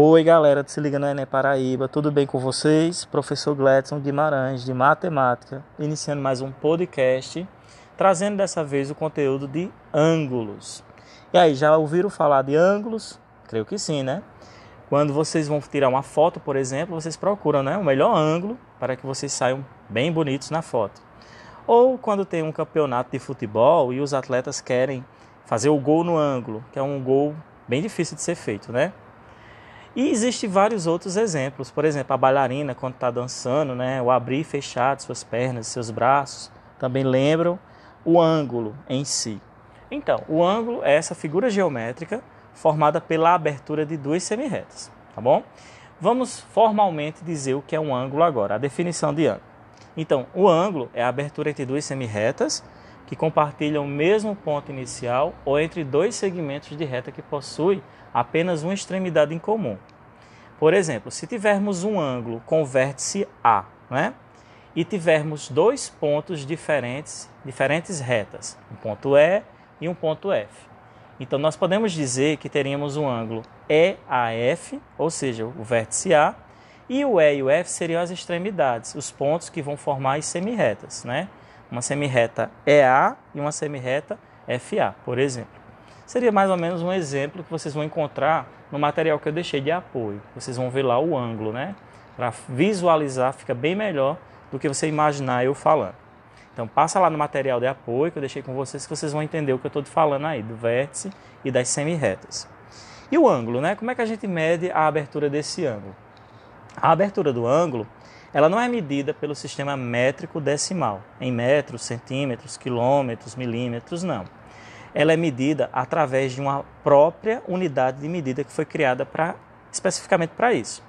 Oi galera, se liga no Enem Paraíba, tudo bem com vocês? Professor Gledson Guimarães, de Matemática, iniciando mais um podcast, trazendo dessa vez o conteúdo de ângulos. E aí, já ouviram falar de ângulos? Creio que sim, né? Quando vocês vão tirar uma foto, por exemplo, vocês procuram né, o melhor ângulo para que vocês saiam bem bonitos na foto. Ou quando tem um campeonato de futebol e os atletas querem fazer o gol no ângulo, que é um gol bem difícil de ser feito, né? E existem vários outros exemplos. Por exemplo, a bailarina, quando está dançando, né, o abrir e fechar de suas pernas, seus braços, também lembram o ângulo em si. Então, o ângulo é essa figura geométrica formada pela abertura de duas semirretas, tá bom? Vamos formalmente dizer o que é um ângulo agora, a definição de ângulo. Então, o ângulo é a abertura entre duas semirretas que compartilham o mesmo ponto inicial ou entre dois segmentos de reta que possuem apenas uma extremidade em comum. Por exemplo, se tivermos um ângulo com vértice A, né? E tivermos dois pontos diferentes, diferentes retas, um ponto E e um ponto F. Então nós podemos dizer que teríamos um ângulo EAF, ou seja, o vértice A, e o E e o F seriam as extremidades, os pontos que vão formar as semirretas, né? Uma semirreta EA e uma semirreta FA, por exemplo seria mais ou menos um exemplo que vocês vão encontrar no material que eu deixei de apoio. Vocês vão ver lá o ângulo, né? Para visualizar fica bem melhor do que você imaginar eu falando. Então passa lá no material de apoio que eu deixei com vocês que vocês vão entender o que eu estou falando aí, do vértice e das semirretas. E o ângulo, né? Como é que a gente mede a abertura desse ângulo? A abertura do ângulo, ela não é medida pelo sistema métrico decimal, em metros, centímetros, quilômetros, milímetros, não ela é medida através de uma própria unidade de medida que foi criada para especificamente para isso.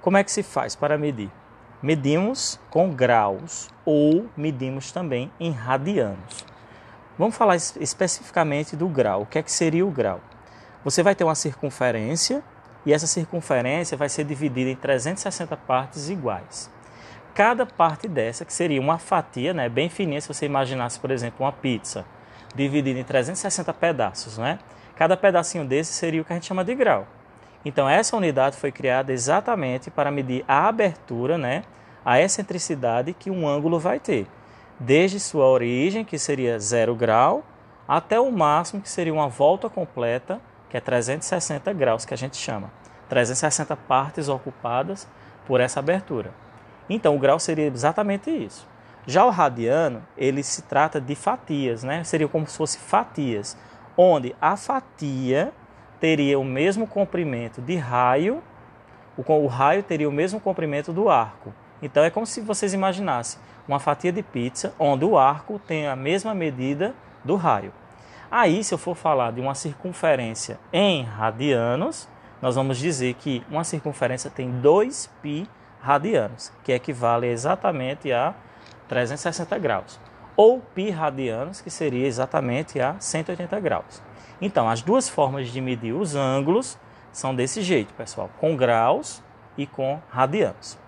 Como é que se faz para medir? Medimos com graus ou medimos também em radianos. Vamos falar especificamente do grau. O que é que seria o grau? Você vai ter uma circunferência e essa circunferência vai ser dividida em 360 partes iguais. Cada parte dessa, que seria uma fatia, né, bem fininha, se você imaginasse, por exemplo, uma pizza, dividido em 360 pedaços, né? Cada pedacinho desse seria o que a gente chama de grau. Então essa unidade foi criada exatamente para medir a abertura, né, a excentricidade que um ângulo vai ter, desde sua origem, que seria zero grau, até o máximo, que seria uma volta completa, que é 360 graus, que a gente chama. 360 partes ocupadas por essa abertura. Então o grau seria exatamente isso. Já o radiano, ele se trata de fatias, né? Seria como se fosse fatias, onde a fatia teria o mesmo comprimento de raio, o, o raio teria o mesmo comprimento do arco. Então é como se vocês imaginassem uma fatia de pizza onde o arco tem a mesma medida do raio. Aí, se eu for falar de uma circunferência em radianos, nós vamos dizer que uma circunferência tem 2π radianos, que equivale exatamente a 360 graus, ou π radianos, que seria exatamente a 180 graus. Então, as duas formas de medir os ângulos são desse jeito, pessoal, com graus e com radianos.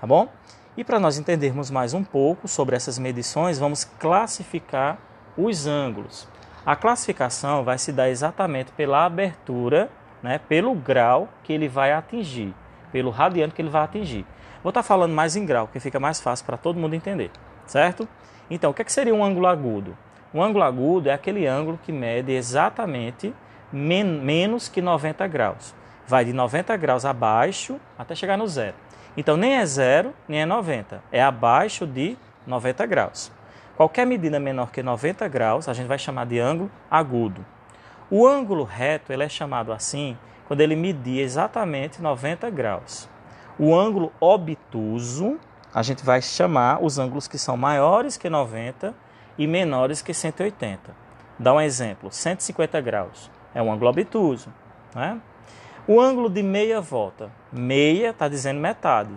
Tá bom? E para nós entendermos mais um pouco sobre essas medições, vamos classificar os ângulos. A classificação vai se dar exatamente pela abertura, né, pelo grau que ele vai atingir, pelo radiano que ele vai atingir. Vou estar tá falando mais em grau, porque fica mais fácil para todo mundo entender, certo? Então, o que, é que seria um ângulo agudo? Um ângulo agudo é aquele ângulo que mede exatamente men menos que 90 graus. Vai de 90 graus abaixo até chegar no zero. Então, nem é zero, nem é 90. É abaixo de 90 graus. Qualquer medida menor que 90 graus, a gente vai chamar de ângulo agudo. O ângulo reto ele é chamado assim quando ele medir exatamente 90 graus. O ângulo obtuso, a gente vai chamar os ângulos que são maiores que 90 e menores que 180. Dá um exemplo: 150 graus é um ângulo obtuso. Né? O ângulo de meia volta, meia está dizendo metade,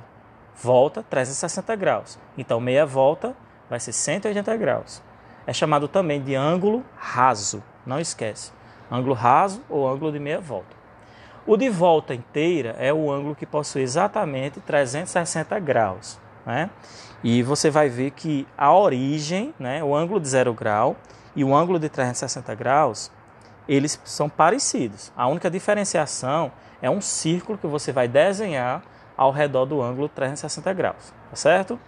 volta 360 graus. Então, meia volta vai ser 180 graus. É chamado também de ângulo raso, não esquece. Ângulo raso ou ângulo de meia volta. O de volta inteira é o ângulo que possui exatamente 360 graus. Né? E você vai ver que a origem, né, o ângulo de zero grau e o ângulo de 360 graus, eles são parecidos. A única diferenciação é um círculo que você vai desenhar ao redor do ângulo 360 graus, tá certo?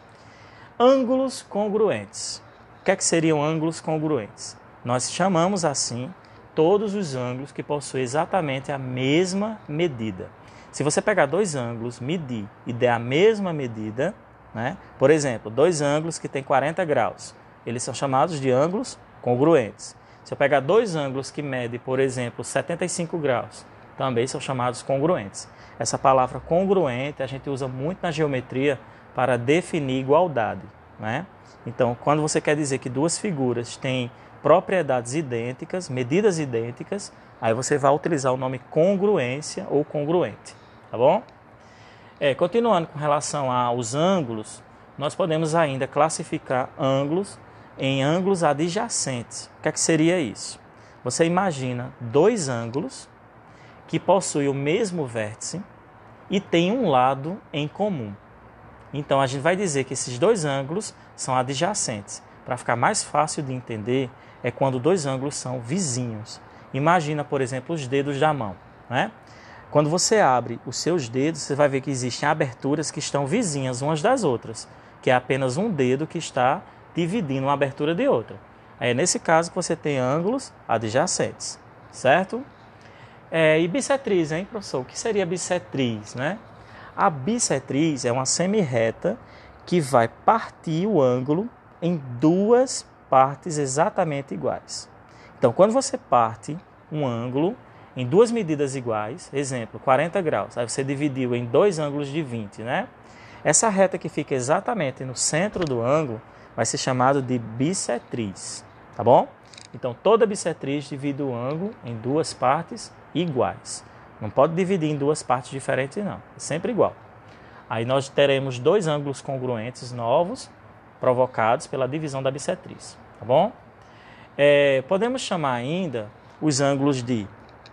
Ângulos congruentes. O que, é que seriam ângulos congruentes? Nós chamamos assim todos os ângulos que possuem exatamente a mesma medida. Se você pegar dois ângulos, medir e der a mesma medida, né? por exemplo, dois ângulos que têm 40 graus, eles são chamados de ângulos congruentes. Se eu pegar dois ângulos que medem, por exemplo, 75 graus, também são chamados congruentes. Essa palavra congruente a gente usa muito na geometria para definir igualdade. Né? Então, quando você quer dizer que duas figuras têm propriedades idênticas, medidas idênticas, aí você vai utilizar o nome congruência ou congruente, tá bom? É, continuando com relação aos ângulos, nós podemos ainda classificar ângulos em ângulos adjacentes. O que, é que seria isso? Você imagina dois ângulos que possuem o mesmo vértice e têm um lado em comum. Então a gente vai dizer que esses dois ângulos são adjacentes. Para ficar mais fácil de entender, é quando dois ângulos são vizinhos. Imagina, por exemplo, os dedos da mão. Né? Quando você abre os seus dedos, você vai ver que existem aberturas que estão vizinhas umas das outras, que é apenas um dedo que está dividindo uma abertura de outra. É nesse caso que você tem ângulos adjacentes, certo? É, e bissetriz, hein, professor? O que seria bissetriz, né? A bissetriz é uma semirreta que vai partir o ângulo em duas partes exatamente iguais. Então, quando você parte um ângulo em duas medidas iguais, exemplo, 40 graus, aí você dividiu em dois ângulos de 20, né? Essa reta que fica exatamente no centro do ângulo vai ser chamado de bissetriz, tá bom? Então, toda bissetriz divide o ângulo em duas partes iguais. Não pode dividir em duas partes diferentes, não. É sempre igual. Aí nós teremos dois ângulos congruentes novos provocados pela divisão da bissetriz, tá bom? É, podemos chamar ainda os ângulos de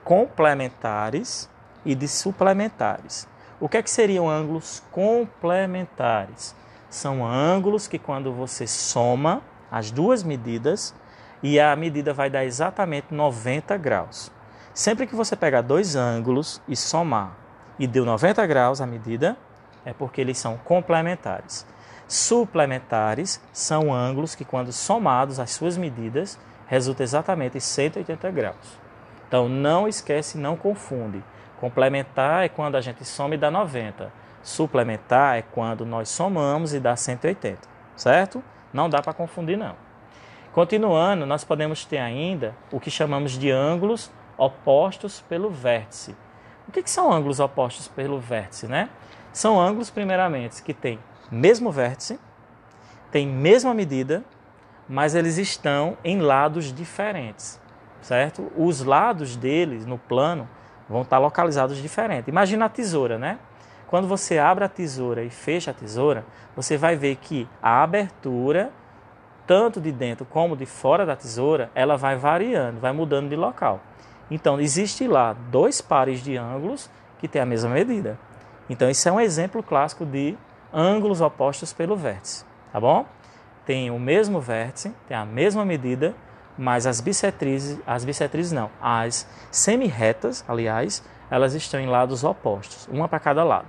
complementares e de suplementares. O que é que seriam ângulos complementares? São ângulos que quando você soma as duas medidas e a medida vai dar exatamente 90 graus. Sempre que você pegar dois ângulos e somar e deu 90 graus a medida, é porque eles são complementares. Suplementares são ângulos que, quando somados às suas medidas, resulta exatamente em 180 graus. Então não esquece, não confunde. Complementar é quando a gente soma e dá 90. Suplementar é quando nós somamos e dá 180, certo? Não dá para confundir não. Continuando, nós podemos ter ainda o que chamamos de ângulos opostos pelo vértice. O que, que são ângulos opostos pelo vértice, né? São ângulos, primeiramente, que têm mesmo vértice, têm mesma medida, mas eles estão em lados diferentes, certo? Os lados deles no plano vão estar localizados diferentes. Imagina a tesoura, né? Quando você abre a tesoura e fecha a tesoura, você vai ver que a abertura, tanto de dentro como de fora da tesoura, ela vai variando, vai mudando de local. Então, existe lá dois pares de ângulos que têm a mesma medida. Então, isso é um exemplo clássico de ângulos opostos pelo vértice, tá bom? Tem o mesmo vértice, tem a mesma medida, mas as bissetrizes, as bissetrizes não, as semirretas, aliás, elas estão em lados opostos, uma para cada lado.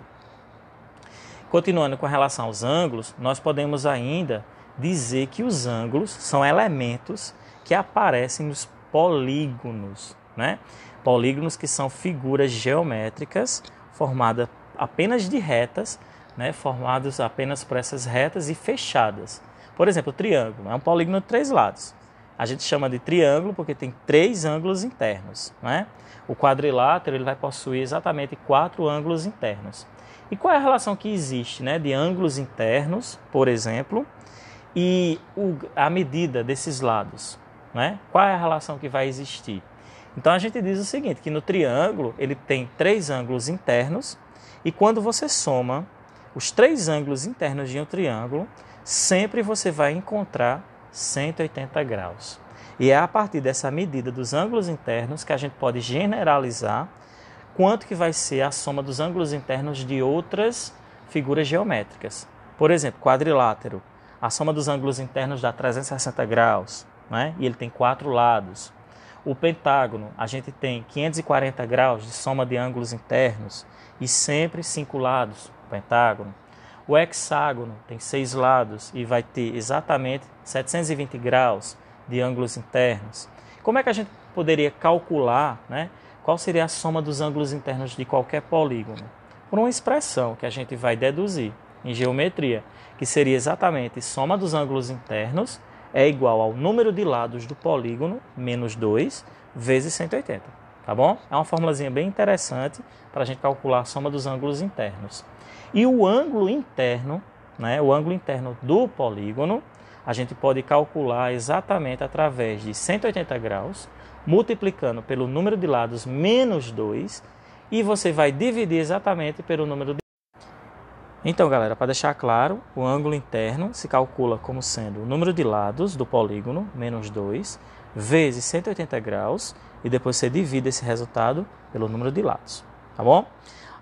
Continuando com relação aos ângulos, nós podemos ainda dizer que os ângulos são elementos que aparecem nos polígonos, né? Polígonos que são figuras geométricas formadas apenas de retas, né, formados apenas por essas retas e fechadas. Por exemplo, o triângulo é um polígono de três lados. A gente chama de triângulo porque tem três ângulos internos. Né? O quadrilátero ele vai possuir exatamente quatro ângulos internos. E qual é a relação que existe né, de ângulos internos, por exemplo, e o, a medida desses lados? Né? Qual é a relação que vai existir? Então a gente diz o seguinte, que no triângulo ele tem três ângulos internos e quando você soma os três ângulos internos de um triângulo, sempre você vai encontrar 180 graus. E é a partir dessa medida dos ângulos internos que a gente pode generalizar quanto que vai ser a soma dos ângulos internos de outras figuras geométricas. Por exemplo, quadrilátero. A soma dos ângulos internos dá 360 graus, né? e ele tem quatro lados. O pentágono, a gente tem 540 graus de soma de ângulos internos e sempre cinco lados, o pentágono. O hexágono tem seis lados e vai ter exatamente 720 graus de ângulos internos. Como é que a gente poderia calcular né, qual seria a soma dos ângulos internos de qualquer polígono? Por uma expressão que a gente vai deduzir em geometria, que seria exatamente soma dos ângulos internos é igual ao número de lados do polígono, menos 2, vezes 180. Tá bom? É uma formulazinha bem interessante para a gente calcular a soma dos ângulos internos. E o ângulo interno, né, o ângulo interno do polígono, a gente pode calcular exatamente através de 180 graus, multiplicando pelo número de lados menos 2, e você vai dividir exatamente pelo número de então, galera, para deixar claro, o ângulo interno se calcula como sendo o número de lados do polígono, menos 2, vezes 180 graus, e depois você divide esse resultado pelo número de lados, tá bom?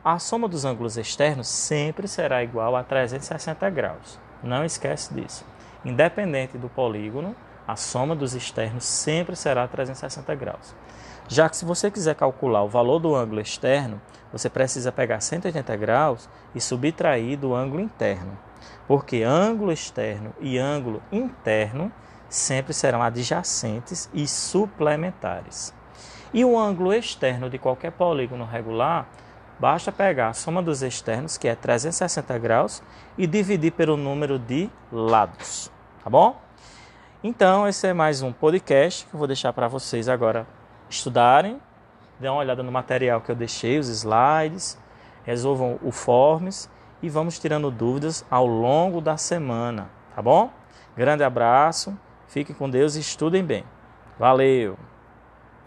A soma dos ângulos externos sempre será igual a 360 graus. Não esquece disso. Independente do polígono, a soma dos externos sempre será 360 graus. Já que se você quiser calcular o valor do ângulo externo, você precisa pegar 180 graus e subtrair do ângulo interno. Porque ângulo externo e ângulo interno sempre serão adjacentes e suplementares. E o ângulo externo de qualquer polígono regular, basta pegar a soma dos externos, que é 360 graus, e dividir pelo número de lados. Tá bom? Então, esse é mais um podcast que eu vou deixar para vocês agora estudarem dê uma olhada no material que eu deixei, os slides, resolvam o forms e vamos tirando dúvidas ao longo da semana, tá bom? Grande abraço, fiquem com Deus e estudem bem. Valeu!